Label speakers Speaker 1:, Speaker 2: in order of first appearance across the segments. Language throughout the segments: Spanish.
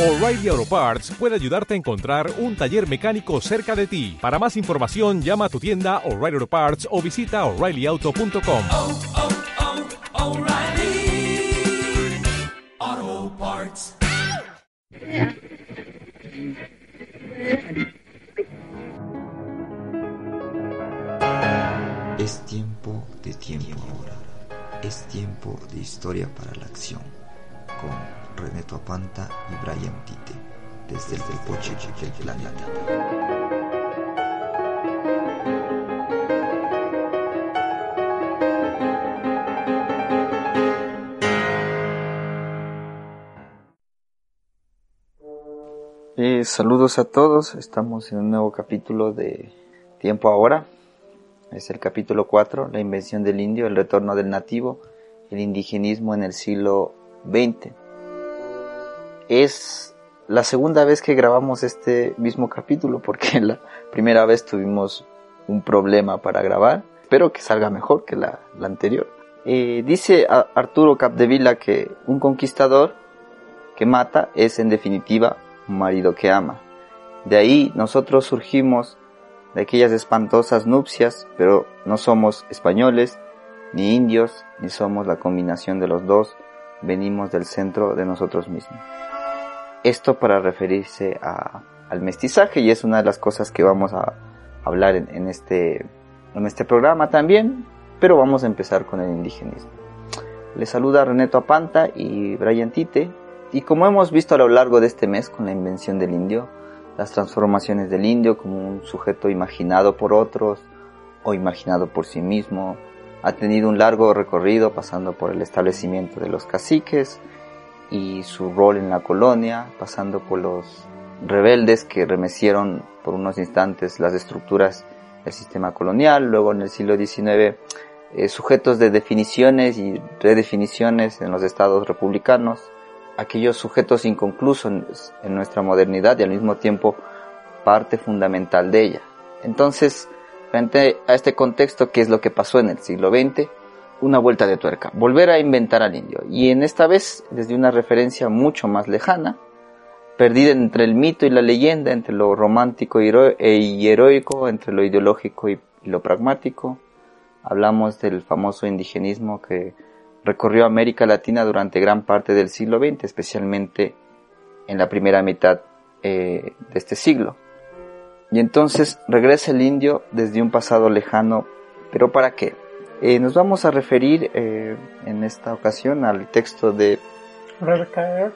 Speaker 1: O'Reilly Auto Parts puede ayudarte a encontrar un taller mecánico cerca de ti. Para más información, llama a tu tienda O'Reilly Auto Parts o visita oreillyauto.com.
Speaker 2: oh, oh, O'Reilly Auto Parts.
Speaker 3: Es tiempo de tiempo ahora. Es tiempo de historia para la acción. Con René Apanta y Brian Tite. Desde el Poche del.
Speaker 4: Eh, saludos a todos, estamos en un nuevo capítulo de Tiempo Ahora. Es el capítulo 4, la invención del indio, el retorno del nativo, el indigenismo en el siglo XX. Es la segunda vez que grabamos este mismo capítulo porque la primera vez tuvimos un problema para grabar. Espero que salga mejor que la, anterior. Eh, dice Arturo Capdevila que un conquistador que mata es en definitiva un marido que ama. De ahí nosotros surgimos de aquellas espantosas nupcias, pero no somos españoles, ni indios, ni somos la combinación de los dos, venimos del centro de nosotros mismos. Esto para referirse al mestizaje y es una de las cosas que vamos a hablar en, en este, en este programa también, pero vamos a empezar con el indigenismo. Les saluda Reneto Apanta y Brian Tite, y como hemos visto a lo largo de este mes con la invención del indio, las transformaciones del indio como un sujeto imaginado por otros o imaginado por sí mismo, ha tenido un largo recorrido pasando por el establecimiento de los caciques y su rol en la colonia, pasando por los rebeldes que remecieron por unos instantes las estructuras del sistema colonial, luego en el siglo XIX eh, sujetos de definiciones y redefiniciones en los estados republicanos, aquellos sujetos inconclusos en nuestra modernidad y al mismo tiempo parte fundamental de ella. Entonces, frente a este contexto, ¿qué es lo que pasó en el siglo XX? Una vuelta de tuerca, volver a inventar al indio. Y en esta vez desde una referencia mucho más lejana, perdida entre el mito y la leyenda, entre lo romántico y y heroico, entre lo ideológico y y lo pragmático. Hablamos del famoso indigenismo que recorrió América Latina durante gran parte del siglo XX, especialmente en la primera mitad eh, de este siglo. Y entonces regresa el indio desde un pasado lejano, pero ¿para qué? Eh, nos vamos a referir eh, en esta ocasión al texto de
Speaker 5: Recaer,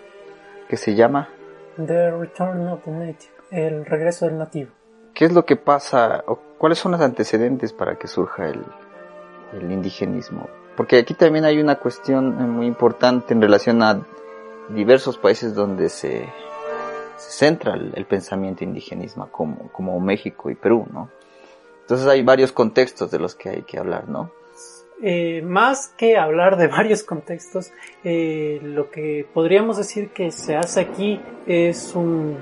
Speaker 4: que se llama
Speaker 5: The Return of the Native, el regreso del nativo.
Speaker 4: ¿Qué es lo que pasa o cuáles son los antecedentes para que surja el, el indigenismo? Porque aquí también hay una cuestión eh, muy importante en relación a diversos países donde se, se centra el, el pensamiento indigenismo, como, como México y Perú, ¿no? Entonces hay varios contextos de los que hay que hablar, ¿no?
Speaker 5: Eh, más que hablar de varios contextos, eh, lo que podríamos decir que se hace aquí es un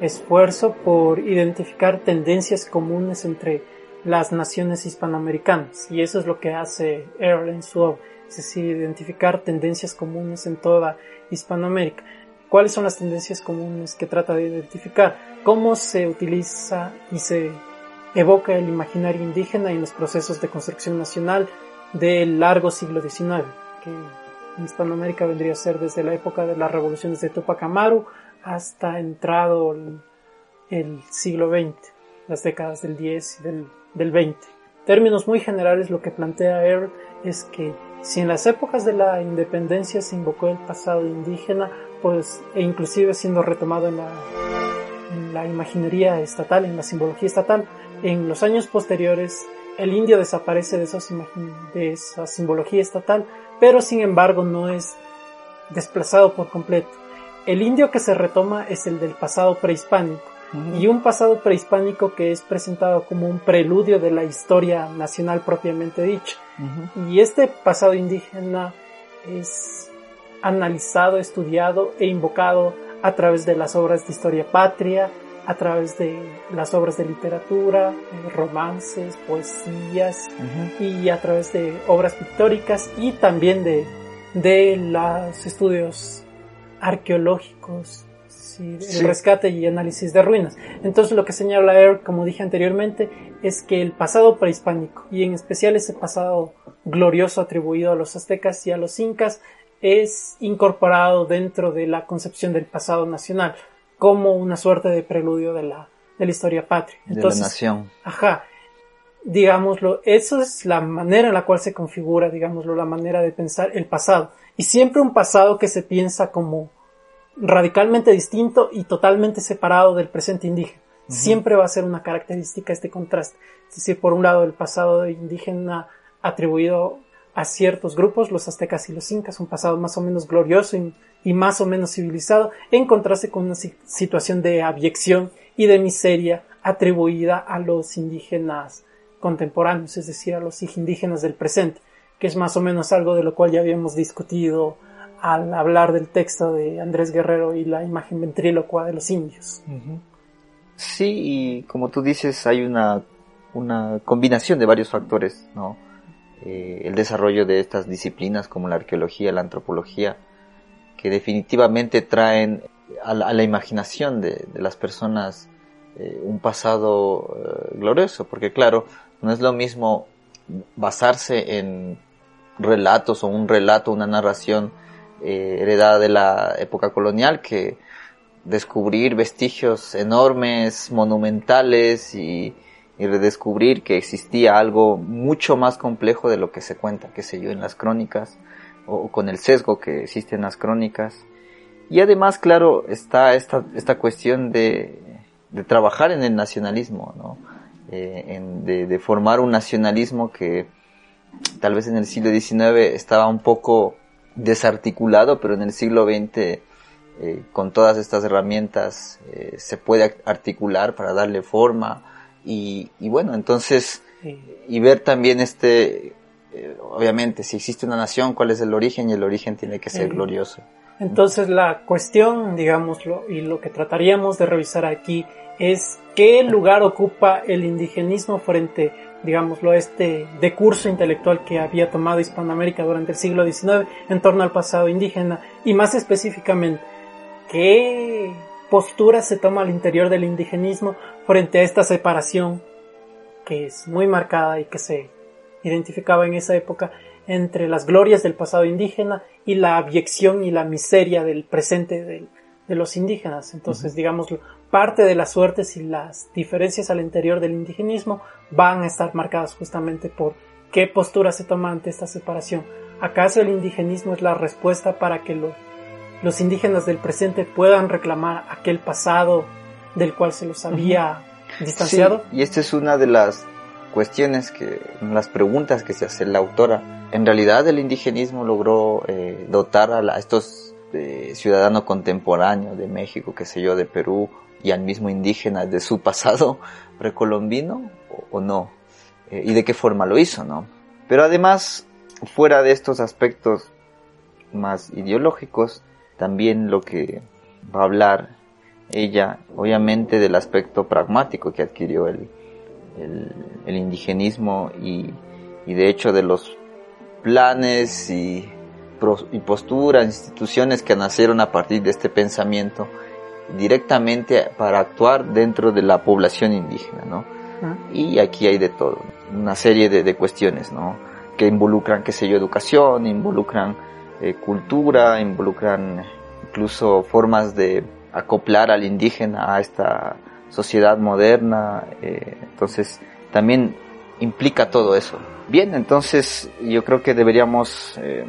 Speaker 5: esfuerzo por identificar tendencias comunes entre las naciones hispanoamericanas y eso es lo que hace Earl en su es decir, identificar tendencias comunes en toda Hispanoamérica. ¿Cuáles son las tendencias comunes que trata de identificar? ¿Cómo se utiliza y se evoca el imaginario indígena en los procesos de construcción nacional del largo siglo XIX, que en Hispanoamérica vendría a ser desde la época de las revoluciones de Tupac Amaru hasta entrado el, siglo XX, las décadas del 10 y del, del 20. Términos muy generales, lo que plantea Earl es que si en las épocas de la independencia se invocó el pasado indígena, pues, e inclusive siendo retomado en la, en la imaginería estatal, en la simbología estatal, en los años posteriores el indio desaparece de, esos de esa simbología estatal, pero sin embargo no es desplazado por completo. El indio que se retoma es el del pasado prehispánico, y un pasado prehispánico que es presentado como un preludio de la historia nacional propiamente dicha. Y este pasado indígena es analizado, estudiado e invocado a través de las obras de historia patria, a través de las obras de literatura, eh, romances, poesías y a través de obras pictóricas y también de, de los estudios arqueológicos sí, el rescate y análisis de ruinas. Entonces lo que señala Eric, como dije anteriormente, es que el pasado prehispánico, y en especial ese pasado glorioso atribuido a los aztecas y a los incas, es incorporado dentro de la concepción del pasado nacional, como una suerte de preludio de la, de la historia patria.
Speaker 4: de
Speaker 5: Entonces,
Speaker 4: la nación.
Speaker 5: Ajá. Digámoslo, eso es la manera en la cual se configura, digámoslo, la manera de pensar el pasado. Y siempre un pasado que se piensa como radicalmente distinto y totalmente separado del presente indígena. Siempre va a ser una característica este contraste. Es decir, por un lado el pasado indígena atribuido a ciertos grupos, los aztecas y los incas, un pasado más o menos glorioso y, más o menos civilizado, en contraste con una si- situación de abyección y de miseria atribuida a los indígenas contemporáneos, es decir, a los indígenas del presente, que es más o menos algo de lo cual ya habíamos discutido al hablar del texto de Andrés Guerrero y la imagen ventrílocua de los indios.
Speaker 4: Sí, y como tú dices, hay una, una combinación de varios factores, ¿no? Eh, el desarrollo de estas disciplinas como la arqueología, la antropología, que definitivamente traen a la, imaginación de, de las personas eh, un pasado eh, glorioso, porque claro, no es lo mismo basarse en relatos o un relato, una narración eh, heredada de la época colonial que descubrir vestigios enormes, monumentales y, y redescubrir que existía algo mucho más complejo de lo que se cuenta, qué sé yo, en las crónicas o, con el sesgo que existe en las crónicas. Y además, claro, está esta, esta cuestión de, de trabajar en el nacionalismo, ¿no? Eh, de, de formar un nacionalismo que tal vez en el siglo XIX estaba un poco desarticulado, pero en el siglo XX eh, con todas estas herramientas eh, se puede articular para darle forma y, y bueno, entonces
Speaker 5: Sí.
Speaker 4: y ver también este, eh, obviamente, si existe una nación, cuál es el origen y el origen tiene que ser
Speaker 5: Sí.
Speaker 4: glorioso.
Speaker 5: Entonces la cuestión, digámoslo, y lo que trataríamos de revisar aquí es qué lugar ocupa el indigenismo frente, digámoslo, a este decurso intelectual que había tomado Hispanoamérica durante el siglo XIX en torno al pasado indígena y más específicamente qué postura se toma al interior del indigenismo frente a esta separación que es muy marcada y que se identificaba en esa época entre las glorias del pasado indígena y la abyección y la miseria del presente del- de los indígenas. Entonces, digamos, parte de las suertes y las diferencias al interior del indigenismo van a estar marcadas justamente por qué postura se toma ante esta separación. ¿Acaso el indigenismo es la respuesta para que lo- los indígenas del presente puedan reclamar aquel pasado del cual se los había distanciado?
Speaker 4: Sí, y esta es una de las cuestiones que, las preguntas que se hace la autora. En realidad el indigenismo logró eh, dotar a, la- a estos eh, ciudadanos contemporáneos de México, qué sé yo, de Perú y al mismo indígena de su pasado precolombino o, o no, Eh, y de qué forma lo hizo, ¿no? Pero además, fuera de estos aspectos más ideológicos, también lo que va a hablar ella, obviamente, del aspecto pragmático que adquirió el, el, el indigenismo y, y de hecho de los planes y posturas, instituciones que nacieron a partir de este pensamiento directamente para actuar dentro de la población indígena, ¿no?
Speaker 5: ¿Ah?
Speaker 4: Y aquí hay de todo, una serie de, de cuestiones, ¿no? Que involucran, qué sé yo, educación, involucran eh, cultura, involucran incluso formas de acoplar al indígena a esta sociedad moderna. eh, entonces, también implica todo eso. Bien, entonces yo creo que deberíamos eh,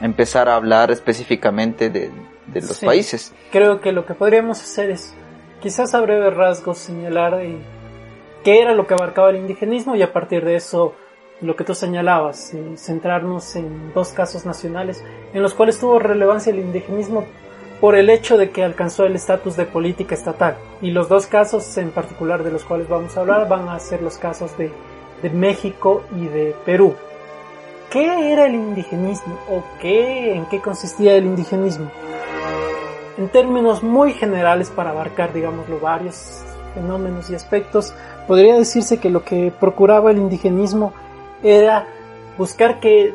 Speaker 4: empezar a hablar específicamente de, de los
Speaker 5: Sí.
Speaker 4: países.
Speaker 5: Creo que lo que podríamos hacer es, quizás a breves rasgos, señalar qué era lo que abarcaba el indigenismo y a partir de eso lo que tú señalabas, eh, centrarnos en dos casos nacionales en los cuales tuvo relevancia el indigenismo por el hecho de que alcanzó el estatus de política estatal. Y los dos casos en particular de los cuales vamos a hablar van a ser los casos de, de México y de Perú. ¿Qué era el indigenismo o qué, en qué consistía el indigenismo? En términos muy generales para abarcar, digámoslo, varios fenómenos y aspectos, podría decirse que lo que procuraba el indigenismo era buscar que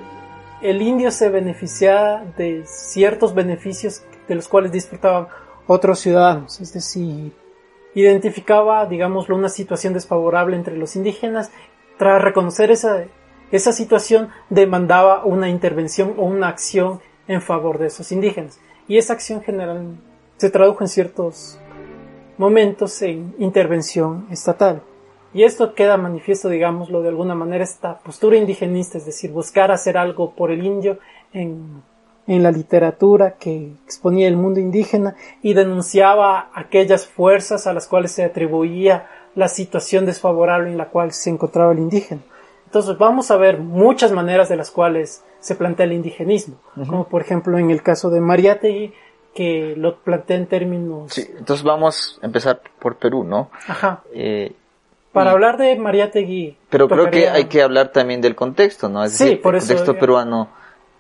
Speaker 5: el indio se beneficiara de ciertos beneficios de los cuales disfrutaban otros ciudadanos, es decir, identificaba, digámoslo, una situación desfavorable entre los indígenas. Tras reconocer esa, esa situación, demandaba una intervención o una acción en favor de esos indígenas. Y esa acción general se tradujo en ciertos momentos en intervención estatal. Y esto queda manifiesto, digámoslo de alguna manera, esta postura indigenista, es decir, buscar hacer algo por el indio en, en la literatura que exponía el mundo indígena y denunciaba aquellas fuerzas a las cuales se atribuía la situación desfavorable en la cual se encontraba el indígena. Entonces vamos a ver muchas maneras de las cuales se plantea el indigenismo, como por ejemplo en el caso de Mariátegui, que lo plantea en términos...
Speaker 4: Sí, entonces vamos a empezar por Perú, ¿no?
Speaker 5: Ajá.
Speaker 4: Eh,
Speaker 5: Para hablar de Mariátegui...
Speaker 4: Pero creo que hay que hablar también del contexto, ¿no? Es
Speaker 5: Sí,
Speaker 4: decir,
Speaker 5: por
Speaker 4: el
Speaker 5: eso,
Speaker 4: contexto
Speaker 5: eh,
Speaker 4: peruano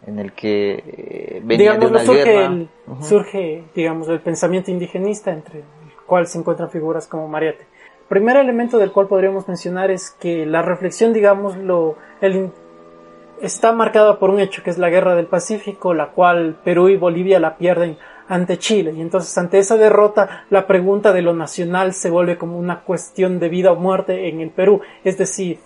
Speaker 4: en el que eh, venía de
Speaker 5: Digámoslo,
Speaker 4: una
Speaker 5: surge,
Speaker 4: guerra.
Speaker 5: el, surge, digamos, el pensamiento indigenista entre el cual se encuentran figuras como Mariate. Primer elemento del cual podríamos mencionar es que la reflexión, digámoslo, el, in- está marcada por un hecho que es la guerra del Pacífico, la cual Perú y Bolivia la pierden ante Chile. Y entonces ante esa derrota la pregunta de lo nacional se vuelve como una cuestión de vida o muerte en el Perú. Es decir,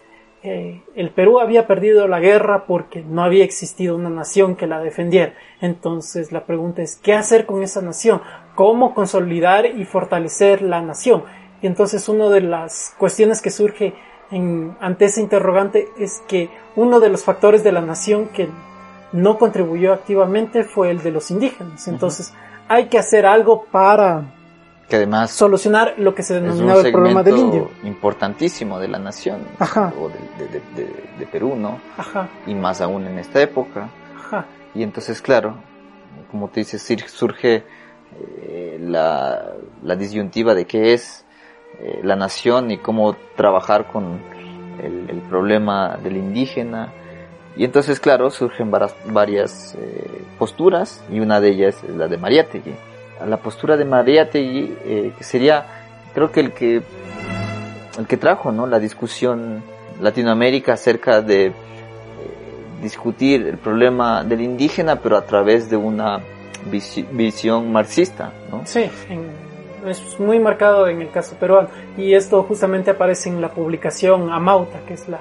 Speaker 5: eh, el Perú había perdido la guerra porque no había existido una nación que la defendiera. Entonces la pregunta es, ¿qué hacer con esa nación? ¿Cómo consolidar y fortalecer la nación? Y entonces una de las cuestiones que surge en- ante ese interrogante es que uno de los factores de la nación que no contribuyó activamente fue el de los indígenas. Entonces hay que hacer algo para
Speaker 4: Que además
Speaker 5: solucionar lo que se denominaba el problema del indio.
Speaker 4: importantísimo de la nación,
Speaker 5: Ajá.
Speaker 4: o de, de- de- de- de Perú, ¿no?
Speaker 5: Ajá,
Speaker 4: Y más aún en esta época.
Speaker 5: ajá.
Speaker 4: Y entonces, claro, como tú dices, sur- surge eh, la, la disyuntiva de qué es eh, la nación y cómo trabajar con el, el problema del indígena. Y entonces, claro, surgen varias eh, posturas y una de ellas es la de Mariátegui. La postura de Mariátegui, eh, sería, creo que el que, el que trajo, ¿no? La discusión Latinoamérica acerca de eh, discutir el problema del indígena, pero a través de una visi- visión marxista, ¿no?
Speaker 5: Sí, es muy marcado en el caso peruano. Y esto justamente aparece en la publicación Amauta, que es la,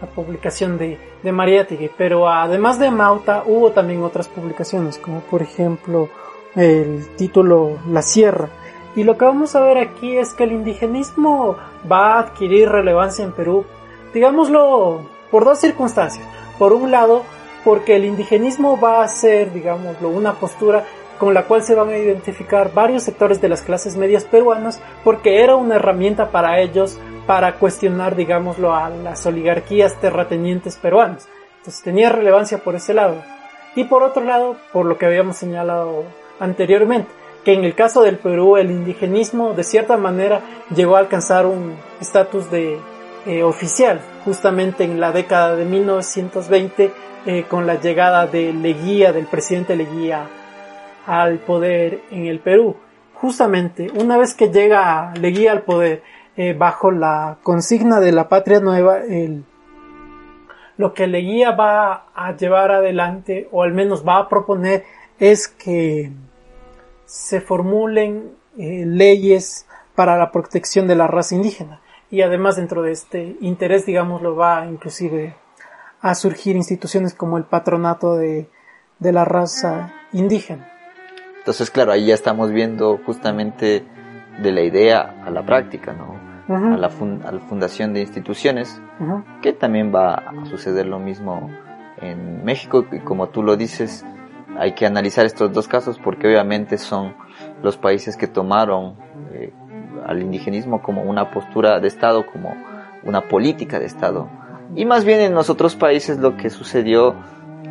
Speaker 5: la publicación de, de Mariátegui. Pero además de Amauta, hubo también otras publicaciones, como por ejemplo el título La Sierra. Y lo que vamos a ver aquí es que el indigenismo va a adquirir relevancia en Perú, digámoslo, por dos circunstancias. Por un lado, porque el indigenismo va a ser, digámoslo, una postura con la cual se van a identificar varios sectores de las clases medias peruanas, porque era una herramienta para ellos para cuestionar, digámoslo, a las oligarquías terratenientes peruanas. Entonces tenía relevancia por ese lado. Y por otro lado, por lo que habíamos señalado anteriormente, que en el caso del Perú el indigenismo de cierta manera llegó a alcanzar un estatus de eh, oficial, justamente en la década de 1920 eh, con la llegada de Leguía, del presidente Leguía al poder en el Perú. Justamente, una vez que llega Leguía al poder, eh, bajo la consigna de la patria nueva, el, lo que Leguía va a llevar adelante, o al menos va a proponer, es que se formulen eh, leyes para la protección de la raza indígena. Y además dentro de este interés, digamos, lo va inclusive a surgir instituciones como el patronato de, de la raza indígena.
Speaker 4: Entonces, claro, ahí ya estamos viendo justamente de la idea a la práctica, ¿no? A la, fun- a la fundación de instituciones, que también va a suceder lo mismo en México, y como tú lo dices, hay que analizar estos dos casos porque obviamente son los países que tomaron eh, al indigenismo como una postura de Estado, como una política de Estado. Y más bien en los otros países lo que sucedió,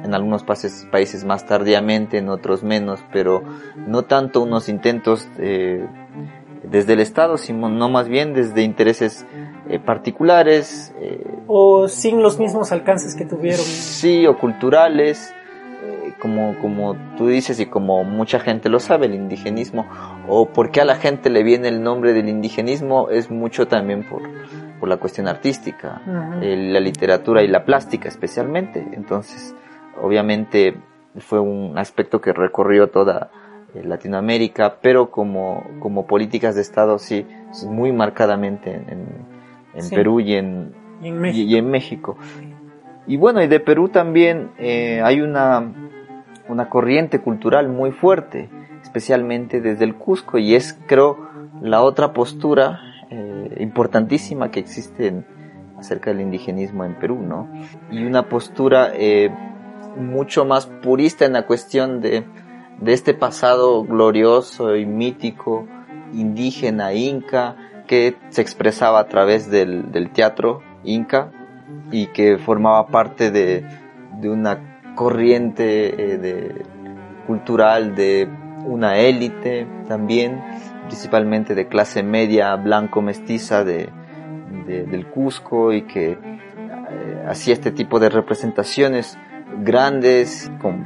Speaker 4: en algunos países, países más tardíamente, en otros menos, pero no tanto unos intentos eh, desde el Estado, sino no más bien desde intereses eh, particulares, eh,
Speaker 5: O sin los mismos alcances que tuvieron.
Speaker 4: sí, o culturales, eh, como, como tú dices y como mucha gente lo sabe, el indigenismo, o por qué a la gente le viene el nombre del indigenismo, es mucho también por, por la cuestión artística, eh, la literatura y la plástica especialmente. Entonces, obviamente fue un aspecto que recorrió toda eh, Latinoamérica, pero como, como políticas de Estado sí, muy marcadamente en, en- en
Speaker 5: Sí.
Speaker 4: Perú y en,
Speaker 5: Y en
Speaker 4: y-
Speaker 5: México.
Speaker 4: y en México. Y bueno, y de Perú también eh, hay una, una corriente cultural muy fuerte, especialmente desde el Cusco, y es, creo, la otra postura eh, importantísima que existe en- acerca del indigenismo en Perú, ¿no? Y una postura eh, mucho más purista en la cuestión de, de este pasado glorioso y mítico, indígena, inca, que se expresaba a través del, del teatro inca y que formaba parte de, de una corriente eh, cultural de una élite también, principalmente de clase media blanco mestiza de, de- del Cusco y que eh, hacía este tipo de representaciones grandes con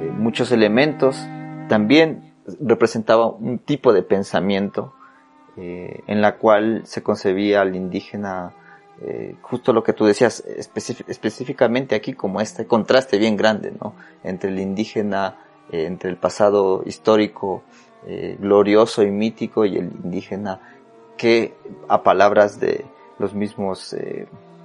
Speaker 4: eh, muchos elementos. También representaba un tipo de pensamiento eh, en la cual se concebía al indígena eh, justo lo que tú decías específicamente aquí como este contraste bien grande ¿no? entre el indígena entre el pasado histórico glorioso y mítico y el indígena que a palabras de los mismos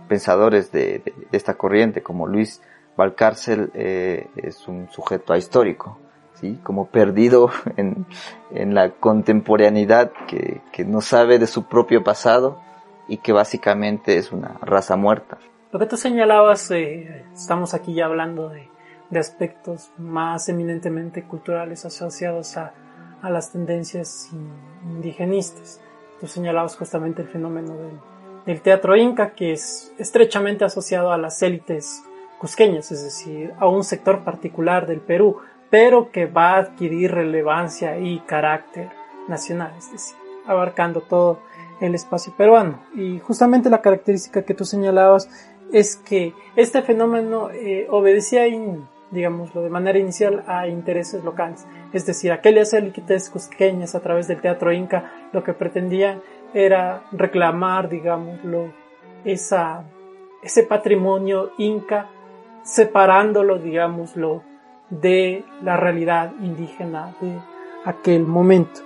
Speaker 4: pensadores de esta corriente como Luis Valcárcel eh, es un sujeto ahistórico ¿sí? como perdido en, en la contemporaneidad que, que no sabe de su propio pasado y que básicamente es una raza muerta.
Speaker 5: Lo que tú señalabas, eh, estamos aquí ya hablando de, de aspectos más eminentemente culturales asociados a, a las tendencias in- indigenistas. Tú señalabas justamente el fenómeno del, del teatro inca, que es estrechamente asociado a las élites cusqueñas, es decir, a un sector particular del Perú, pero que va a adquirir relevancia y carácter nacional, es decir, abarcando todo el espacio peruano. Y justamente la característica que tú señalabas es que este fenómeno eh, obedecía, digámoslo, de manera inicial a intereses locales. Es decir, aquellas élites cusqueñas a través del teatro inca lo que pretendían era reclamar, digámoslo, esa, ese patrimonio inca separándolo, digámoslo, de la realidad indígena de aquel momento.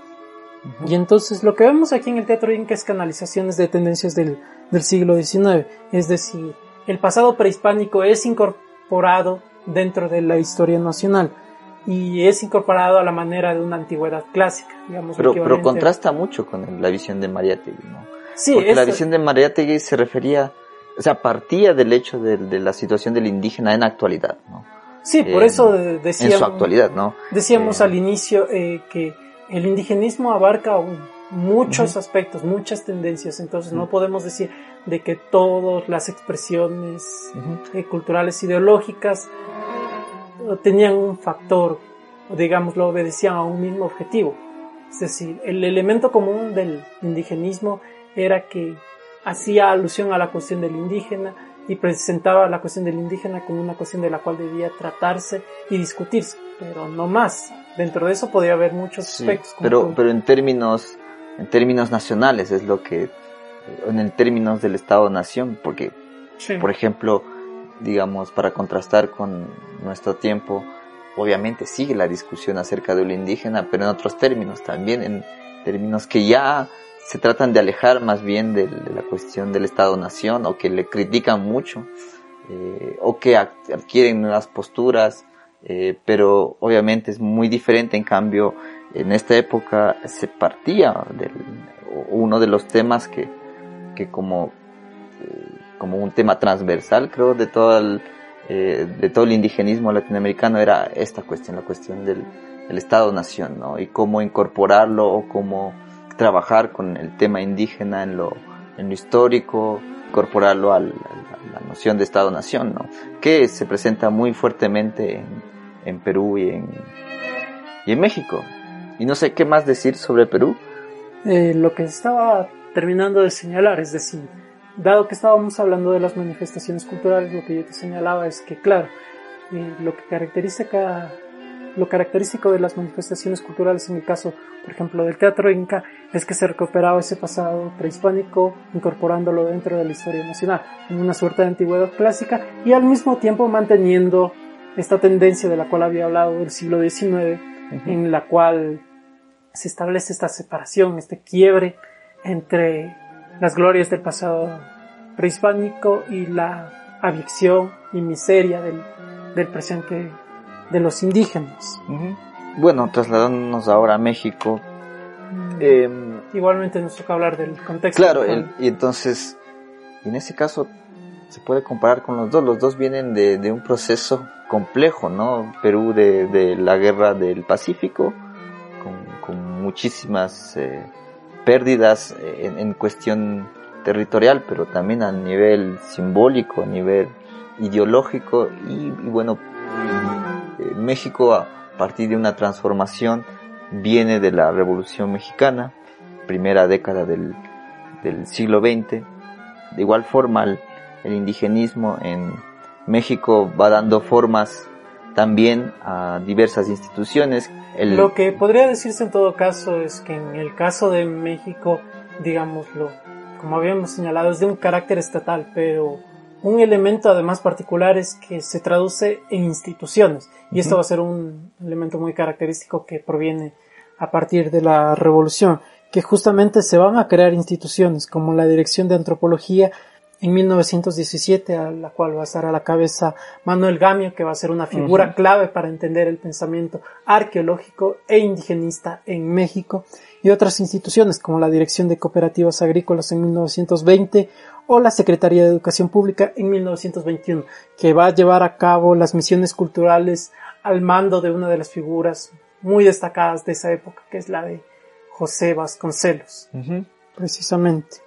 Speaker 5: Y entonces lo que vemos aquí en el teatro inca es canalizaciones de tendencias del, del siglo XIX, es decir, el pasado prehispánico es incorporado dentro de la historia nacional y es incorporado a la manera de una antigüedad clásica, digamos.
Speaker 4: Pero, pero contrasta mucho con la visión de Mariátegui, ¿no?
Speaker 5: Sí,
Speaker 4: Porque la
Speaker 5: esto-
Speaker 4: visión de Mariátegui se refería, o sea, partía del hecho de, de la situación del indígena en actualidad, ¿no?
Speaker 5: sí, por eso de-
Speaker 4: En
Speaker 5: decíamos,
Speaker 4: su actualidad, ¿no?
Speaker 5: decíamos
Speaker 4: Eh,
Speaker 5: al inicio eh, que el indigenismo abarca muchos aspectos, muchas tendencias, entonces no podemos decir de que todas las expresiones eh, culturales ideológicas tenían un factor, o digámoslo, obedecían a un mismo objetivo. Es decir, el elemento común del indigenismo era que hacía alusión a la cuestión del indígena y presentaba la cuestión del indígena como una cuestión de la cual debía tratarse y discutirse, pero no más. Dentro de eso podía haber muchos
Speaker 4: Sí,
Speaker 5: aspectos.
Speaker 4: pero, pero en términos, en términos nacionales es lo que, en el términos del Estado-Nación, porque
Speaker 5: Sí.
Speaker 4: por ejemplo, digamos, para contrastar con nuestro tiempo, obviamente sigue la discusión acerca de lo indígena, pero en otros términos, también en términos que ya se tratan de alejar más bien de, de la cuestión del Estado-Nación o que le critican mucho eh, o que ad- adquieren nuevas posturas, eh, pero obviamente es muy diferente, en cambio, en esta época se partía del uno de los temas que, que como eh, como un tema transversal, creo, de todo el, eh, de todo el indigenismo latinoamericano era esta cuestión, la cuestión del, del Estado-Nación, ¿no? Y cómo incorporarlo o cómo trabajar con el tema indígena en lo, en lo histórico, incorporarlo a la, noción de Estado-Nación, ¿no? Que se presenta muy fuertemente en, en Perú y en, y en México. Y no sé qué más decir sobre Perú.
Speaker 5: Eh, lo que estaba terminando de señalar, es decir, dado que estábamos hablando de las manifestaciones culturales, lo que yo te señalaba es que, claro, eh, lo que caracteriza cada- lo característico de las manifestaciones culturales en el caso, por ejemplo, del teatro inca, es que se recuperaba ese pasado prehispánico, incorporándolo dentro de la historia nacional, en una suerte de antigüedad clásica, y al mismo tiempo manteniendo esta tendencia de la cual había hablado del siglo XIX, en la cual se establece esta separación, este quiebre entre las glorias del pasado prehispánico y la abyección y miseria del, del presente de los indígenas.
Speaker 4: Bueno, trasladándonos ahora a México. em,
Speaker 5: Igualmente nos toca hablar del contexto.
Speaker 4: Claro, el- y entonces, en ese caso, se puede comparar con los dos. Los dos vienen de, de un proceso complejo, ¿no? Perú de, de la guerra del Pacífico, con, con muchísimas eh, pérdidas eh, en, en cuestión territorial, pero también a nivel simbólico, a nivel ideológico y, y bueno, México a partir de una transformación viene de la Revolución Mexicana, primera década del, del siglo XX. De igual forma, el, el indigenismo en México va dando formas también a diversas instituciones.
Speaker 5: Lo que podría decirse en todo caso es que en el caso de México, digámoslo, como habíamos señalado, es de un carácter estatal, pero un elemento además particular es que se traduce en instituciones. Y esto va a ser un elemento muy característico que proviene a partir de la revolución, que justamente se van a crear instituciones como la Dirección de Antropología en 1917, a la cual va a estar a la cabeza Manuel Gamio, que va a ser una figura clave para entender el pensamiento arqueológico e indigenista en México, y otras instituciones como la Dirección de Cooperativas Agrícolas en 1920 o la Secretaría de Educación Pública en 1921, que va a llevar a cabo las misiones culturales al mando de una de las figuras muy destacadas de esa época, que es la de José Vasconcelos precisamente.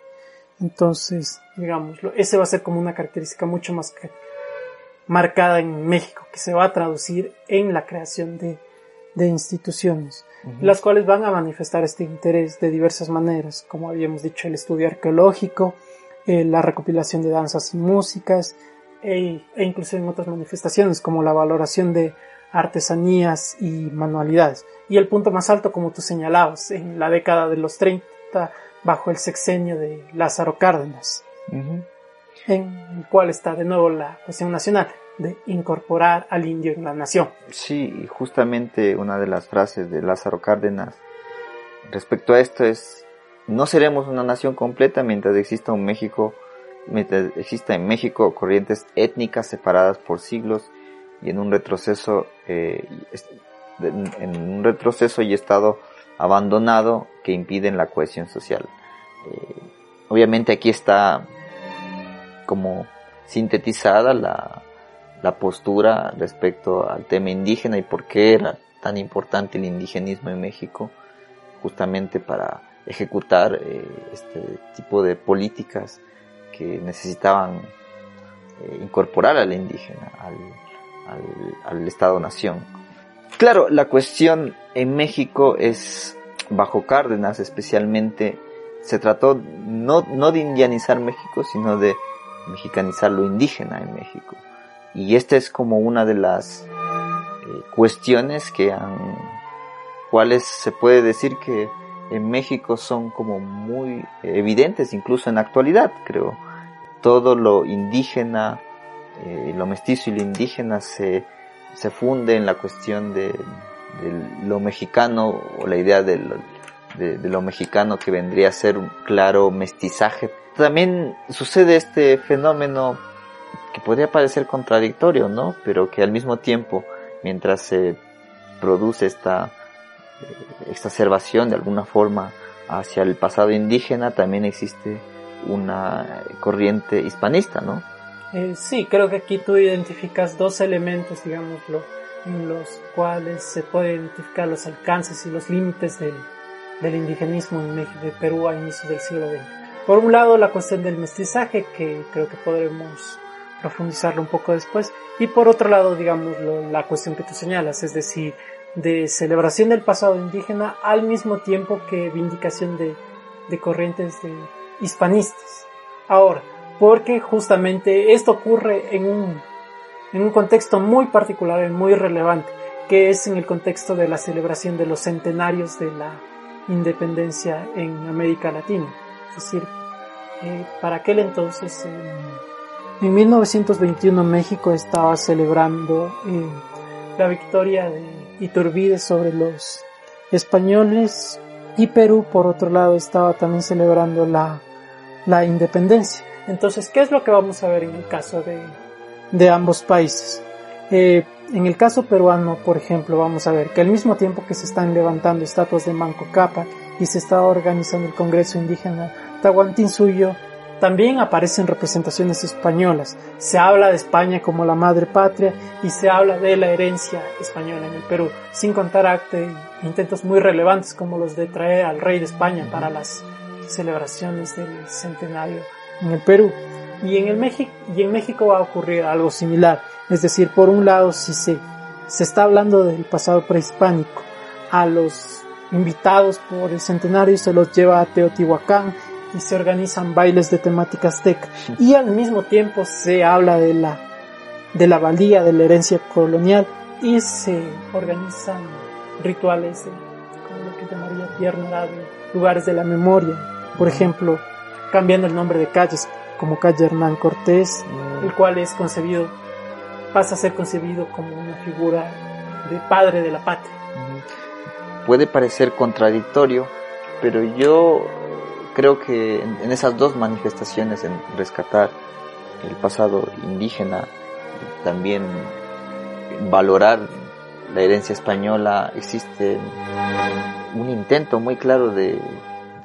Speaker 5: Entonces, digámoslo, ese va a ser como una característica mucho más marcada en México, que se va a traducir en la creación de, de instituciones, las cuales van a manifestar este interés de diversas maneras, como habíamos dicho, el estudio arqueológico, eh, la recopilación de danzas y músicas, e, e incluso en otras manifestaciones, como la valoración de artesanías y manualidades. Y el punto más alto, como tú señalabas, en la década de los 30, bajo el sexenio de Lázaro Cárdenas, en el cual está de nuevo la cuestión nacional de incorporar al indio en la nación.
Speaker 4: Sí, justamente una de las frases de Lázaro Cárdenas respecto a esto es, no seremos una nación completa mientras exista un México, mientras exista en México corrientes étnicas separadas por siglos y en un retroceso, eh, en un retroceso y estado abandonado que impiden la cohesión social. Eh, obviamente aquí está como sintetizada la, la postura respecto al tema indígena y por qué era tan importante el indigenismo en México, justamente para ejecutar eh, este tipo de políticas que necesitaban eh, incorporar al indígena, al, al, Estado-Nación. Claro, la cuestión en México es, bajo Cárdenas especialmente, se trató no, no de indianizar México, sino de mexicanizar lo indígena en México. Y esta es como una de las eh, cuestiones que han, cuales se puede decir que en México son como muy evidentes, incluso en la actualidad, creo. Todo lo indígena, eh, lo mestizo y lo indígena se, se funde en la cuestión de, lo mexicano o la idea de lo, de lo mexicano que vendría a ser un claro mestizaje. También sucede este fenómeno que podría parecer contradictorio, ¿no? Pero que al mismo tiempo, mientras se produce esta eh, exacerbación de alguna forma hacia el pasado indígena, también existe una corriente hispanista, ¿no?
Speaker 5: Eh, sí, creo que aquí tú identificas dos elementos, digámoslo, en los cuales se puede identificar los alcances y los límites del, del indigenismo en México, de Perú a inicios del siglo XX. Por un lado, la cuestión del mestizaje, que creo que podremos profundizarlo un poco después, y por otro lado, digámoslo, la cuestión que tú señalas, es decir, de celebración del pasado indígena al mismo tiempo que vindicación de, de corrientes de hispanistas. Ahora, porque justamente esto ocurre en un, en un contexto muy particular y muy relevante, que es en el contexto de la celebración de los centenarios de la independencia en América Latina. Es decir, eh, para aquel entonces, en, en 1921 México estaba celebrando eh, la victoria de Iturbide sobre los españoles y Perú por otro lado estaba también celebrando la, la independencia. Entonces, ¿qué es lo que vamos a ver en el caso de, de ambos países? Eh, en el caso peruano, por ejemplo, vamos a ver que al mismo tiempo que se están levantando estatuas de Manco Cápac y se está organizando el Congreso Indígena Tahuantinsuyo, también aparecen representaciones españolas. Se habla de España como la madre patria y se habla de la herencia española en el Perú, sin contar actos intentos muy relevantes como los de traer al rey de España para las celebraciones del centenario en el Perú. Y en, el México, y en México va a ocurrir algo similar. Es decir, por un lado, si se, se está hablando del pasado prehispánico, a los invitados por el centenario se los lleva a Teotihuacán y se organizan bailes de temática azteca. Y al mismo tiempo se habla de la, de la valía de la herencia colonial y se organizan rituales de, como lo que llamaría de lugares de la memoria. Por ejemplo, cambiando el nombre de calles, como calle Hernán Cortés, el cual es concebido, pasa a ser concebido como una figura de padre de la patria.
Speaker 4: Puede parecer contradictorio, pero yo creo que en, en esas dos manifestaciones, en rescatar el pasado indígena, también valorar la herencia española, existe un intento muy claro de,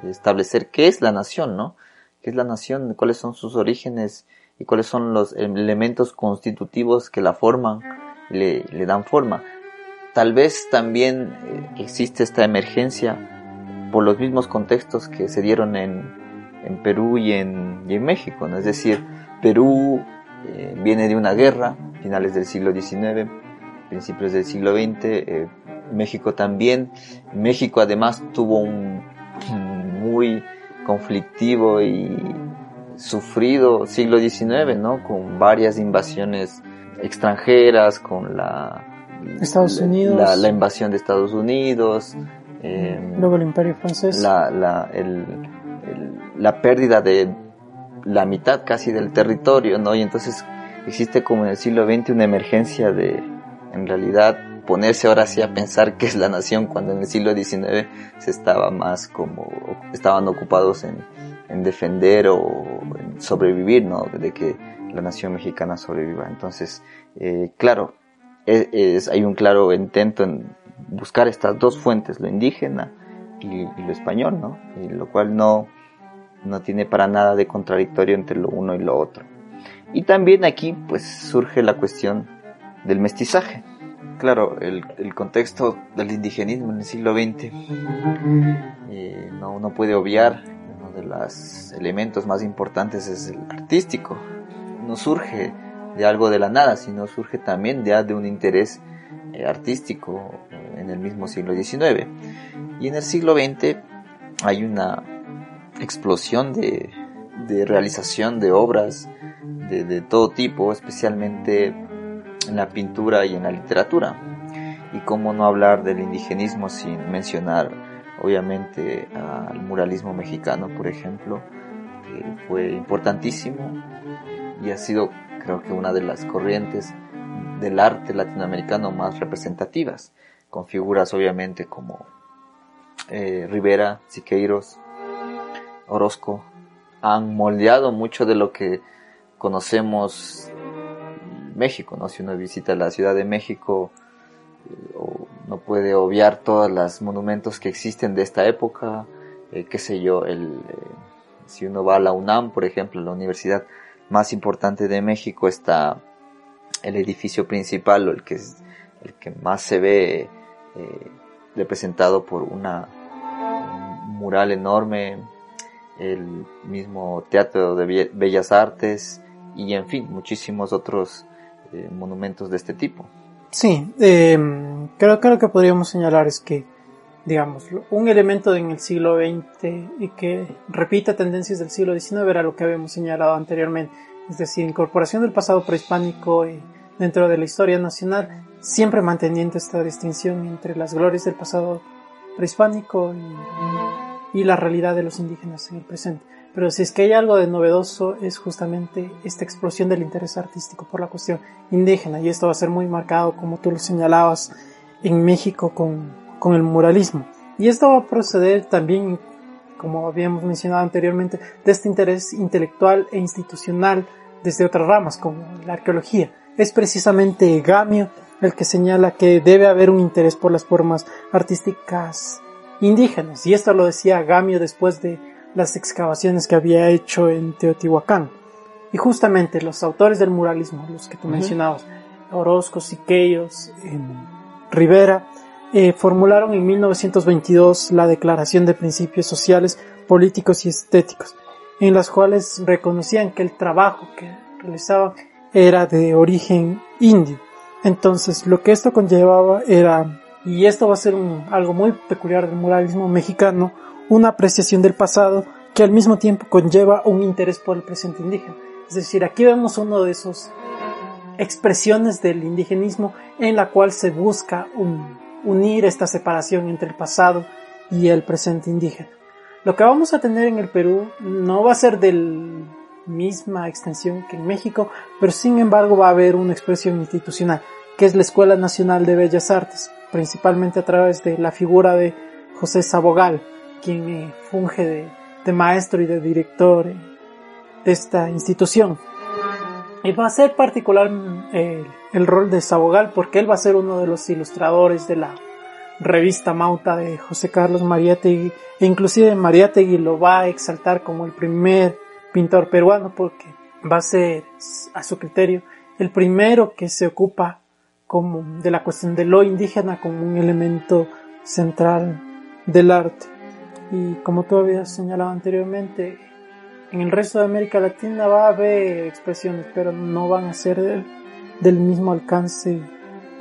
Speaker 4: establecer qué es la nación, ¿no? ¿Qué es la nación? ¿Cuáles son sus orígenes? ¿Y cuáles son los elementos constitutivos que la forman, le, le dan forma? Tal vez también eh, existe esta emergencia por los mismos contextos que se dieron en, en Perú y en, y en México, ¿no? Es decir, Perú eh, viene de una guerra, finales del siglo XIX, principios del siglo XX, eh, México también. México además tuvo un muy conflictivo y sufrido siglo XIX, ¿no? Con varias invasiones extranjeras, con la
Speaker 5: Estados Unidos.
Speaker 4: la, la invasión de Estados Unidos, eh,
Speaker 5: Luego el Imperio Francés.
Speaker 4: la, la, el- el- la pérdida de la mitad casi del territorio, ¿no? Y entonces existe como en el siglo XX una emergencia de, en realidad, ponerse ahora sí a pensar qué es la nación cuando en el siglo XIX se estaba más como, estaban ocupados en, en defender o en sobrevivir, ¿no? De que la nación mexicana sobreviva. Entonces, eh, claro, es, es- hay un claro intento en buscar estas dos fuentes, lo indígena y, y lo español, ¿no? Y lo cual no, no tiene para nada de contradictorio entre lo uno y lo otro. Y también aquí pues surge la cuestión del mestizaje. Claro, el, el contexto del indigenismo en el siglo XX eh, no, no puede obviar uno de los elementos más importantes es el artístico. No surge de algo de la nada, sino surge también ya de un interés artístico eh, en el mismo siglo XIX. Y en el siglo XX hay una explosión de, de realización de obras de, de todo tipo, especialmente en la pintura y en la literatura. Y cómo no hablar del indigenismo sin mencionar, obviamente, al muralismo mexicano, por ejemplo, que fue importantísimo y ha sido, creo que, una de las corrientes del arte latinoamericano más representativas, con figuras, obviamente, como eh, Rivera, Siqueiros, Orozco, han moldeado mucho de lo que conocemos México, ¿no? Si uno visita la Ciudad de México, eh, no puede obviar todos los monumentos que existen de esta época, eh, qué sé yo, el, eh, si uno va a la UNAM, por ejemplo, la universidad más importante de México, está el edificio principal, o el que, es, el que más se ve eh, representado por una, un mural enorme, el mismo Teatro de Be- Bellas Artes y en fin, muchísimos otros eh, monumentos de este tipo.
Speaker 5: Sí, eh, creo lo que podríamos señalar es que, digamos, un elemento en el siglo XX y que repita tendencias del siglo XIX era lo que habíamos señalado anteriormente, es decir, incorporación del pasado prehispánico eh, dentro de la historia nacional, siempre manteniendo esta distinción entre las glorias del pasado prehispánico y, y la realidad de los indígenas en el presente. Pero si es que hay algo de novedoso es justamente esta explosión del interés artístico por la cuestión indígena y esto va a ser muy marcado como tú lo señalabas en México con, con el muralismo. Y esto va a proceder también, como habíamos mencionado anteriormente, de este interés intelectual e institucional desde otras ramas, como la arqueología. Es precisamente Gamio el que señala que debe haber un interés por las formas artísticas indígenas. Y esto lo decía Gamio después de las excavaciones que había hecho en Teotihuacán. Y justamente los autores del muralismo, los que tú mencionabas, Orozco, Siqueiros, em, Rivera, eh, formularon en 1922 la Declaración de Principios Sociales, Políticos y Estéticos, en las cuales reconocían que el trabajo que realizaban era de origen indio. Entonces, lo que esto conllevaba era, y esto va a ser algo muy peculiar del muralismo mexicano, una apreciación del pasado que al mismo tiempo conlleva un interés por el presente indígena. Es decir, aquí vemos uno de esos expresiones del indigenismo en la cual se busca un- unir esta separación entre el pasado y el presente indígena. Lo que vamos a tener en el Perú no va a ser de misma extensión que en México, pero sin embargo va a haber una expresión institucional, que es la Escuela Nacional de Bellas Artes, principalmente a través de la figura de José Sabogal, quien eh, funge de, maestro y de director eh, de esta institución. Y va a ser particular eh, el rol de Sabogal porque él va a ser uno de los ilustradores de la revista Mauta de José Carlos Mariátegui e inclusive Mariátegui lo va a exaltar como el primer pintor peruano porque va a ser a su criterio el primero que se ocupa como de la cuestión de lo indígena como un elemento central del arte y como tú habías señalado anteriormente en el resto de América Latina va a haber expresiones, pero no van a ser del, mismo alcance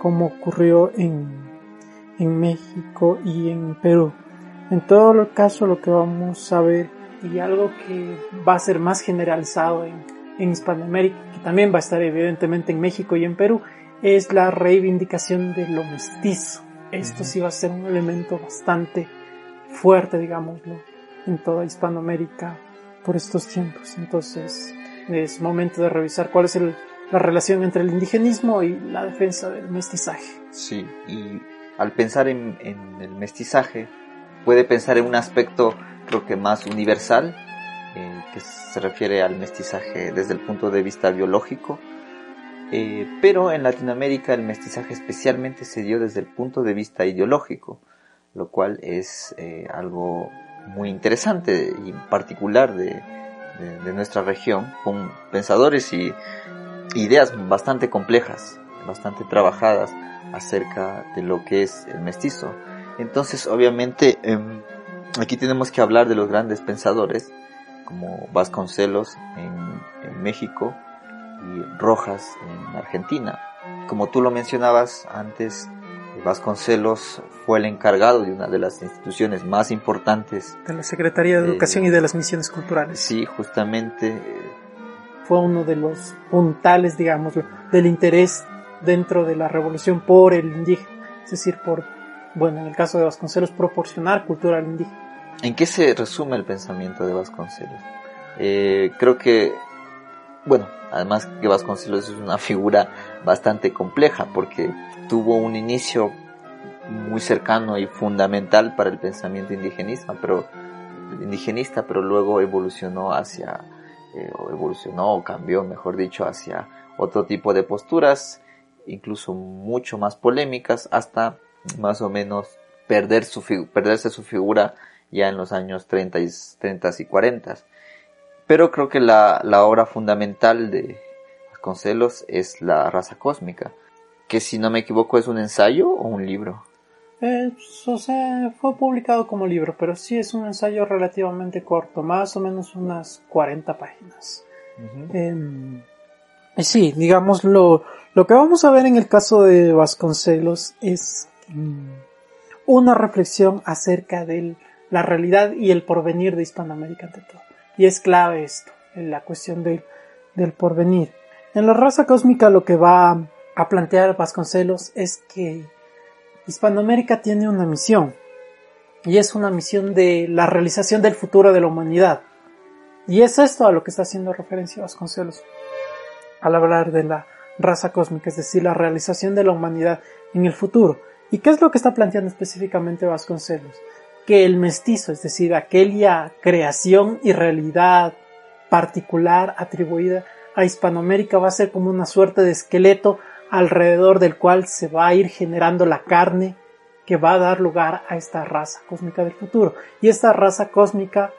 Speaker 5: como ocurrió en, en México y en Perú. En todo el caso, lo que vamos a ver y algo que va a ser más generalizado en, en Hispanoamérica, que también va a estar evidentemente en México y en Perú, es la reivindicación de lo mestizo. Esto sí va a ser un elemento bastante fuerte, digámoslo, en toda Hispanoamérica por estos tiempos. Entonces es momento de revisar cuál es el, la relación entre el indigenismo y la defensa del mestizaje.
Speaker 4: Sí, y al pensar en, en el mestizaje, puede pensar en un aspecto creo que más universal, eh, que se refiere al mestizaje desde el punto de vista biológico, eh, pero en Latinoamérica el mestizaje especialmente se dio desde el punto de vista ideológico, lo cual es eh, algo muy interesante y particular de, de, de, nuestra región, con pensadores y ideas bastante complejas, bastante trabajadas acerca de lo que es el mestizo. Entonces, obviamente, eh, aquí tenemos que hablar de los grandes pensadores, como Vasconcelos en, en México y Rojas en Argentina. Como tú lo mencionabas antes, Vasconcelos fue el encargado de una de las instituciones más importantes.
Speaker 5: De la Secretaría de Educación
Speaker 4: eh,
Speaker 5: y de las Misiones Culturales.
Speaker 4: Sí, justamente.
Speaker 5: Fue uno de los puntales, digamos, del interés dentro de la revolución por el indígena. Es decir, por, bueno, en el caso de Vasconcelos, proporcionar cultura al indígena.
Speaker 4: ¿En qué se resume el pensamiento de Vasconcelos? Eh, creo que, bueno, además que Vasconcelos es una figura bastante compleja porque tuvo un inicio muy cercano y fundamental para el pensamiento indigenista, pero indigenista, pero luego evolucionó hacia eh, o evolucionó o cambió, mejor dicho, hacia otro tipo de posturas, incluso mucho más polémicas, hasta más o menos perder su perderse su figura ya en los años 30 y, 30 y 40. Pero creo que la, la obra fundamental de Vasconcelos es La raza cósmica, que si no me equivoco es un ensayo o un libro.
Speaker 5: Eh, o sea, fue publicado como libro, pero sí es un ensayo relativamente corto, más o menos unas 40 páginas. Uh -huh. eh, sí, digamos, lo, lo que vamos a ver en el caso de Vasconcelos es una reflexión acerca de la realidad y el porvenir de Hispanoamérica ante todo. Y es clave esto, en la cuestión de, del porvenir. En la raza cósmica lo que va a plantear Vasconcelos es que Hispanoamérica tiene una misión y es una misión de la realización del futuro de la humanidad. Y es esto a lo que está haciendo referencia Vasconcelos al hablar de la raza cósmica, es decir, la realización de la humanidad en el futuro. ¿Y qué es lo que está planteando específicamente Vasconcelos? Que el mestizo, es decir, aquella creación y realidad particular atribuida a Hispanoamérica va a ser como una suerte de esqueleto alrededor del cual se va a ir generando la carne que va a dar lugar a esta raza cósmica del futuro. Y esta raza cósmica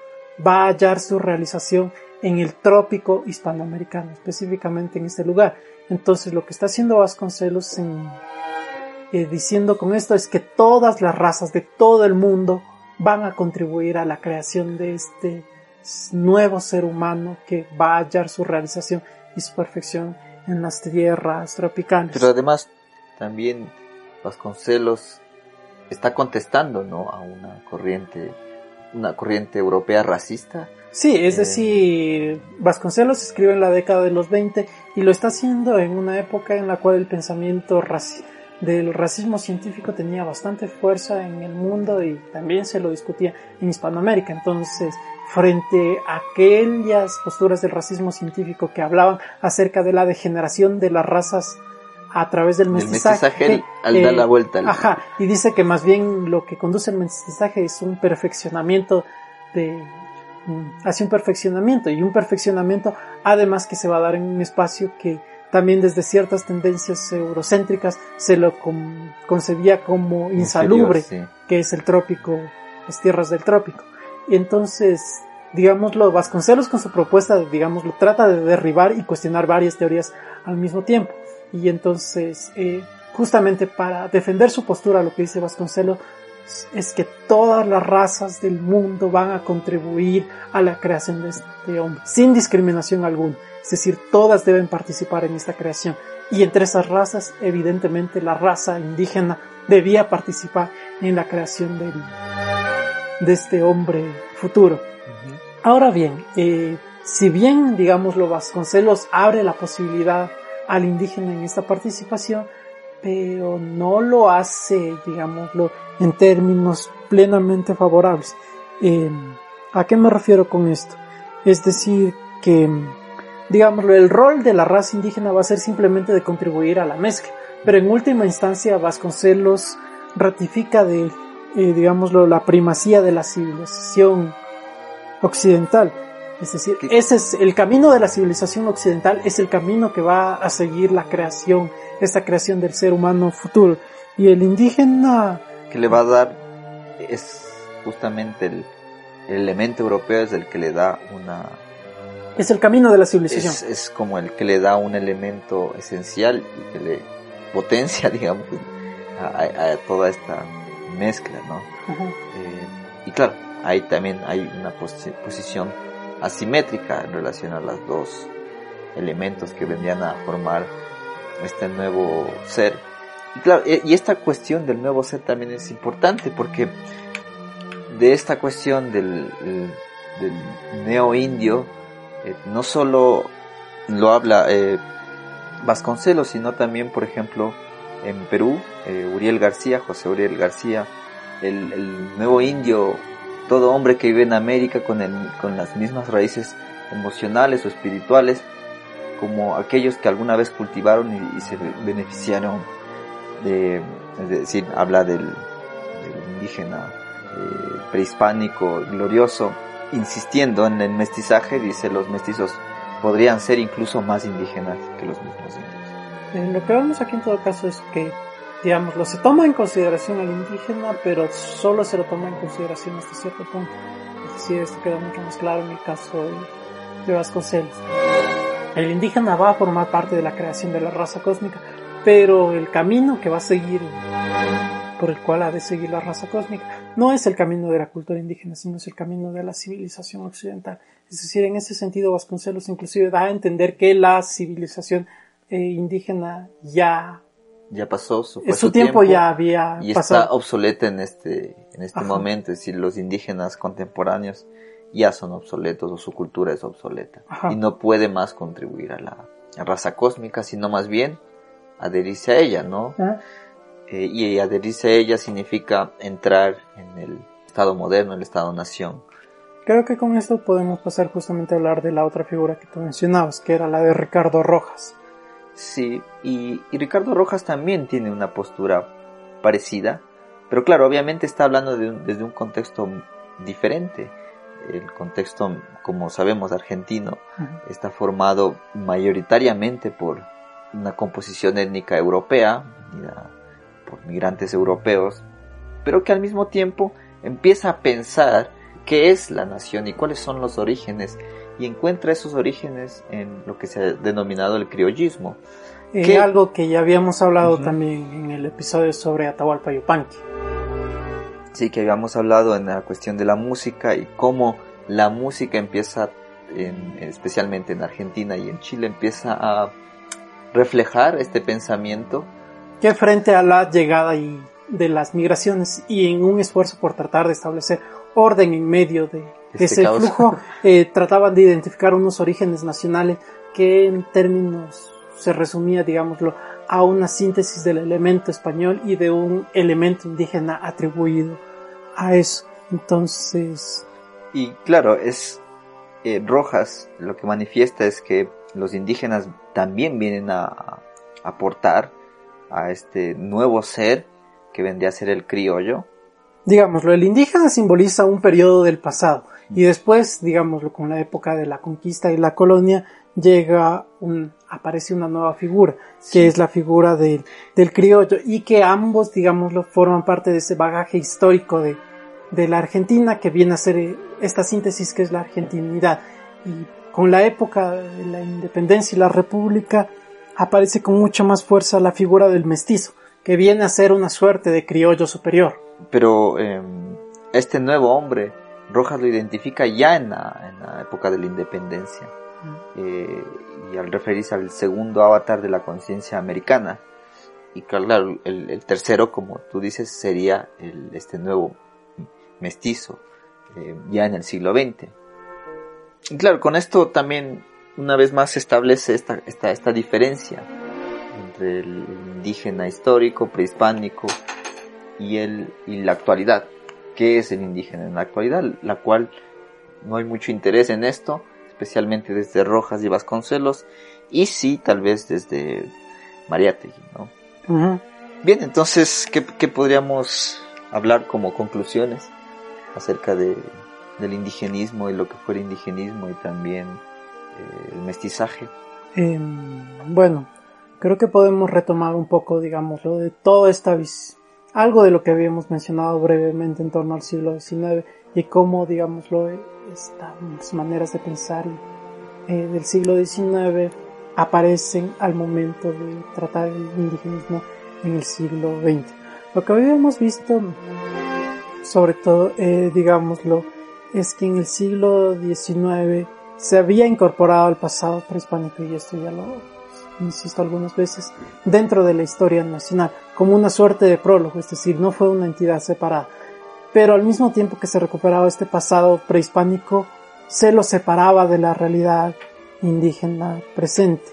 Speaker 5: va a hallar su realización en el trópico hispanoamericano, específicamente en este lugar. Entonces lo que está haciendo Vasconcelos en, eh, diciendo con esto es que todas las razas de todo el mundo van a contribuir a la creación de este nuevo ser humano que va a hallar su realización y su perfección en las tierras tropicales.
Speaker 4: Pero además, también Vasconcelos está contestando, ¿no? A una corriente, una corriente europea racista.
Speaker 5: Sí, es
Speaker 4: Eh,
Speaker 5: decir, Vasconcelos escribe en la década de los 20 y lo está haciendo en una época en la cual el pensamiento raci- del racismo científico tenía bastante fuerza en el mundo y también se lo discutía en Hispanoamérica. Entonces, frente a aquellas posturas del racismo científico que hablaban acerca de la degeneración de las razas a través del
Speaker 4: El
Speaker 5: mestizaje,
Speaker 4: mestizaje él, al
Speaker 5: eh,
Speaker 4: dar la vuelta. al-
Speaker 5: Ajá, y dice que más bien lo que conduce al mestizaje es un perfeccionamiento de mm, hacia un perfeccionamiento y un perfeccionamiento además que se va a dar en un espacio que también desde ciertas tendencias eurocéntricas se lo con- concebía como insalubre,
Speaker 4: inferior, sí.
Speaker 5: que es el trópico, las tierras del trópico. Y entonces, digámoslo, Vasconcelos con su propuesta, digámoslo, trata de derribar y cuestionar varias teorías al mismo tiempo. Y entonces, eh, justamente para defender su postura, lo que dice Vasconcelos es que todas las razas del mundo van a contribuir a la creación de este hombre, sin discriminación alguna. Es decir, todas deben participar en esta creación. Y entre esas razas, evidentemente, la raza indígena debía participar en la creación del, de este hombre futuro. Ahora bien, eh, si bien, digámoslo, Vasconcelos abre la posibilidad al indígena en esta participación, pero no lo hace, digámoslo, en términos plenamente favorables. Eh, ¿A qué me refiero con esto? Es decir, que, digámoslo, el rol de la raza indígena va a ser simplemente de contribuir a la mezcla, pero en última instancia Vasconcelos ratifica de, eh, digámoslo, la primacía de la civilización occidental. Es decir,
Speaker 4: ¿Qué?
Speaker 5: ese es el camino de la civilización occidental, es el camino que va a seguir la creación, esta creación del ser humano futuro. Y el indígena,
Speaker 4: que le va a dar es justamente el, el elemento europeo es el que le da una
Speaker 5: es el camino de la civilización.
Speaker 4: es, es como el que le da un elemento esencial y que le potencia digamos a, a- a toda esta mezcla no. Eh, y claro ahí también hay una posi- posición asimétrica en relación a los dos elementos que vendrían a formar este nuevo ser. Y claro, e- y esta cuestión del nuevo ser también es importante porque de esta cuestión del, el- del neo indio, eh, no solo lo habla eh, Vasconcelos, sino también, por ejemplo, en Perú, eh, Uriel García, José Uriel García, el, el nuevo indio, todo hombre que vive en América con, el- con las mismas raíces emocionales o espirituales, como aquellos que alguna vez cultivaron y, y se beneficiaron de, es decir, habla del, del indígena eh, prehispánico glorioso, insistiendo en el mestizaje, dice los mestizos podrían ser incluso más indígenas que los mismos indios.
Speaker 5: Eh, lo que vemos aquí en todo caso es que, digámoslo, se toma en consideración al indígena, pero solo se lo toma en consideración hasta cierto punto. Es decir, esto queda mucho más claro en el caso de Vasconcelos. El indígena va a formar parte de la creación de la raza cósmica, pero el camino que va a seguir, por el cual ha de seguir la raza cósmica, no es el camino de la cultura indígena, sino es el camino de la civilización occidental. Es decir, en ese sentido Vasconcelos inclusive da a entender que la civilización eh, indígena ya
Speaker 4: Ya pasó su, fue
Speaker 5: su tiempo, ya había
Speaker 4: y
Speaker 5: pasado.
Speaker 4: está obsoleta en este, en este
Speaker 5: Ajá.
Speaker 4: momento, es decir, los indígenas contemporáneos ya son obsoletos o su cultura es obsoleta
Speaker 5: Ajá.
Speaker 4: y no puede más contribuir a la raza cósmica, sino más bien adherirse a ella, ¿no?
Speaker 5: ¿Ah?
Speaker 4: Eh, y adherirse a ella significa entrar en el Estado moderno, el Estado-nación.
Speaker 5: Creo que con esto podemos pasar justamente a hablar de la otra figura que tú mencionabas, que era la de Ricardo Rojas.
Speaker 4: Sí, y, y Ricardo Rojas también tiene una postura parecida, pero claro, obviamente está hablando de un- desde un contexto diferente. El contexto, como sabemos, argentino está formado mayoritariamente por una composición étnica europea, por migrantes europeos, pero que al mismo tiempo empieza a pensar qué es la nación y cuáles son los orígenes, y encuentra esos orígenes en lo que se ha denominado el criollismo.
Speaker 5: Eh,
Speaker 4: ¿Qué?
Speaker 5: algo que ya habíamos hablado
Speaker 4: Ujú.
Speaker 5: también en el episodio sobre Atahualpa Yupanqui.
Speaker 4: Sí, que habíamos hablado en la cuestión de la música y cómo la música empieza, en- especialmente en Argentina y en Chile, empieza a reflejar este pensamiento
Speaker 5: que frente a la llegada y de las migraciones y en un esfuerzo por tratar de establecer orden en medio de, ese
Speaker 4: caos.
Speaker 5: flujo, eh, trataban de identificar unos orígenes nacionales que en términos se resumía, digámoslo, a una síntesis del elemento español y de un elemento indígena atribuido a eso. Entonces,
Speaker 4: Y claro, es eh, Rojas lo que manifiesta es que los indígenas también vienen a, a aportar a este nuevo ser que vendría a ser el criollo.
Speaker 5: digámoslo, el indígena simboliza un periodo del pasado y después, digámoslo, con la época de la conquista y la colonia, llega un, aparece una nueva figura,
Speaker 4: Sí.
Speaker 5: que es la figura del, del criollo y que ambos, digámoslo, forman parte de ese bagaje histórico de, de la Argentina que viene a ser eh, esta síntesis que es la argentinidad. Y con la época de la independencia y la república aparece con mucha más fuerza la figura del mestizo, que viene a ser una suerte de criollo superior.
Speaker 4: Pero eh, este nuevo hombre, Rojas lo identifica ya en la, en la época de la independencia. eh, y al referirse al segundo avatar de la conciencia americana. Y claro, el, el tercero, como tú dices, sería el, este nuevo mestizo, eh, ya en el siglo XX. Y claro, con esto también una vez más se establece esta, esta, esta diferencia entre el indígena histórico, prehispánico y, el, y la actualidad. ¿Qué es el indígena en la actualidad? La cual no hay mucho interés en esto, especialmente desde Rojas y Vasconcelos, y sí, tal vez desde Mariátegui, ¿no? Bien, entonces, ¿qué, qué podríamos hablar como conclusiones acerca de, del indigenismo y lo que fue el indigenismo y también eh, el mestizaje?
Speaker 5: Em, bueno, creo que podemos retomar un poco, digamos, lo de toda esta vis algo de lo que habíamos mencionado brevemente en torno al siglo XIX y cómo, digámoslo, estas maneras de pensar eh, del siglo XIX aparecen al momento de tratar el indigenismo en el siglo XX. Lo que habíamos visto, sobre todo, eh, digámoslo, es que en el siglo XIX se había incorporado al pasado prehispánico, y esto ya lo insisto algunas veces, dentro de la historia nacional, como una suerte de prólogo, es decir, no fue una entidad separada. Pero al mismo tiempo que se recuperaba este pasado prehispánico, se lo separaba de la realidad indígena presente.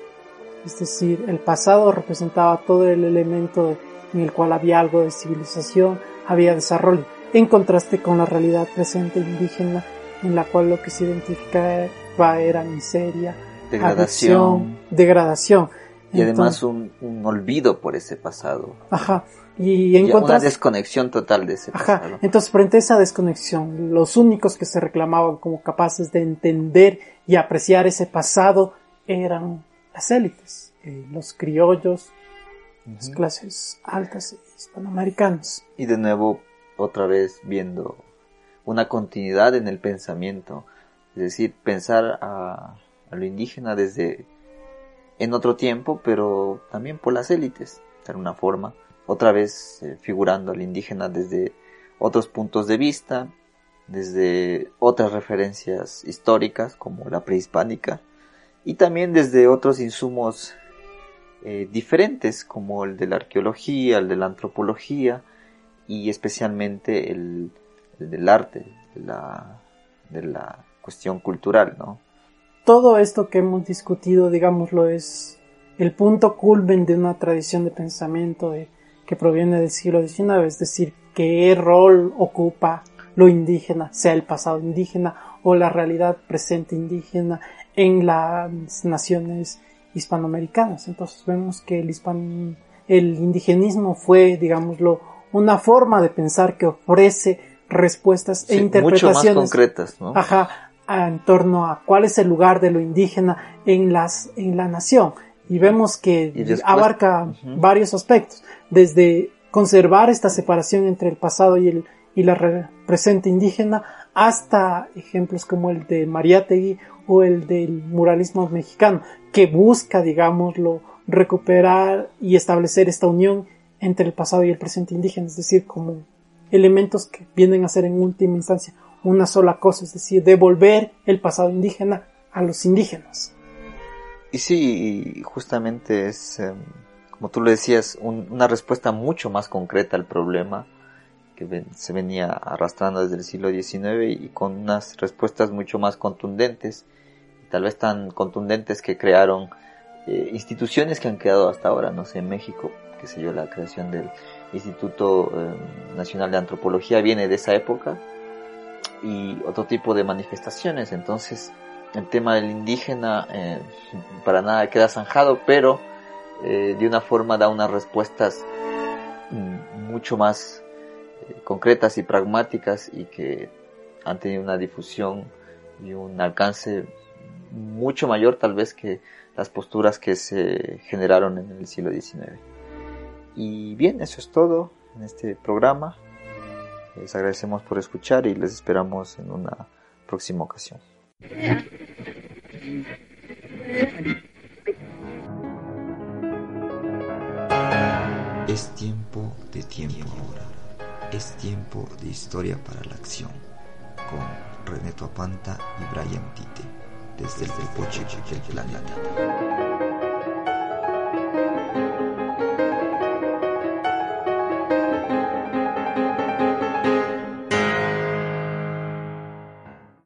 Speaker 5: Es decir, el pasado representaba todo el elemento en el cual había algo de civilización, había desarrollo, en contraste con la realidad presente indígena, en la cual lo que se identificaba era miseria,
Speaker 4: Degradación
Speaker 5: adicción, degradación.
Speaker 4: y además un, un olvido por ese pasado.
Speaker 5: ajá. Y en
Speaker 4: una desconexión total de ese
Speaker 5: Ajá,
Speaker 4: pasado.
Speaker 5: entonces frente a esa desconexión, los únicos que se reclamaban como capaces de entender y apreciar ese pasado eran las élites, eh, los criollos, las clases altas hispanoamericanas.
Speaker 4: Y de nuevo, otra vez viendo una continuidad en el pensamiento. Es decir, pensar a, a lo indígena desde en otro tiempo, pero también por las élites, de alguna forma. Otra vez eh, figurando al indígena desde otros puntos de vista, desde otras referencias históricas como la prehispánica, y también desde otros insumos eh, diferentes como el de la arqueología, el de la antropología y especialmente el, el del arte, de la, de la cuestión cultural, ¿no?
Speaker 5: Todo esto que hemos discutido, digámoslo, es el punto culmen de una tradición de pensamiento de- que proviene del siglo XIX, es decir, qué rol ocupa lo indígena, sea el pasado indígena o la realidad presente indígena en las naciones hispanoamericanas. Entonces vemos que el, hispan- el indigenismo fue, digámoslo, una forma de pensar que ofrece respuestas e interpretaciones
Speaker 4: mucho más concretas, ¿no?
Speaker 5: ajá, en torno a cuál es el lugar de lo indígena en las en la nación. Y vemos que
Speaker 4: Y después-
Speaker 5: abarca varios aspectos desde conservar esta separación entre el pasado y el y la re- presente indígena hasta ejemplos como el de Mariátegui o el del muralismo mexicano que busca digámoslo recuperar y establecer esta unión entre el pasado y el presente indígena es decir como elementos que vienen a ser en última instancia una sola cosa, es decir, devolver el pasado indígena a los indígenas.
Speaker 4: Y sí, justamente es, em, como tú lo decías, un- una respuesta mucho más concreta al problema que se venía arrastrando desde el siglo XIX y con unas respuestas mucho más contundentes, tal vez tan contundentes que crearon eh, instituciones que han quedado hasta ahora, no sé, en México, qué sé yo, la creación del Instituto em, Nacional de Antropología viene de esa época y otro tipo de manifestaciones, entonces el tema del indígena eh, para nada queda zanjado, pero eh, de una forma da unas respuestas mm, mucho más eh, concretas y pragmáticas y que han tenido una difusión y un alcance mucho mayor tal vez que las posturas que se generaron en el siglo XIX. Y bien, eso es todo en este programa. Les agradecemos por escuchar y les esperamos en una próxima ocasión.
Speaker 3: Es tiempo de tiempo ahora. Es tiempo de historia para la acción. Con René Tuapanta y Brian Tite. Desde el Poche del planeta.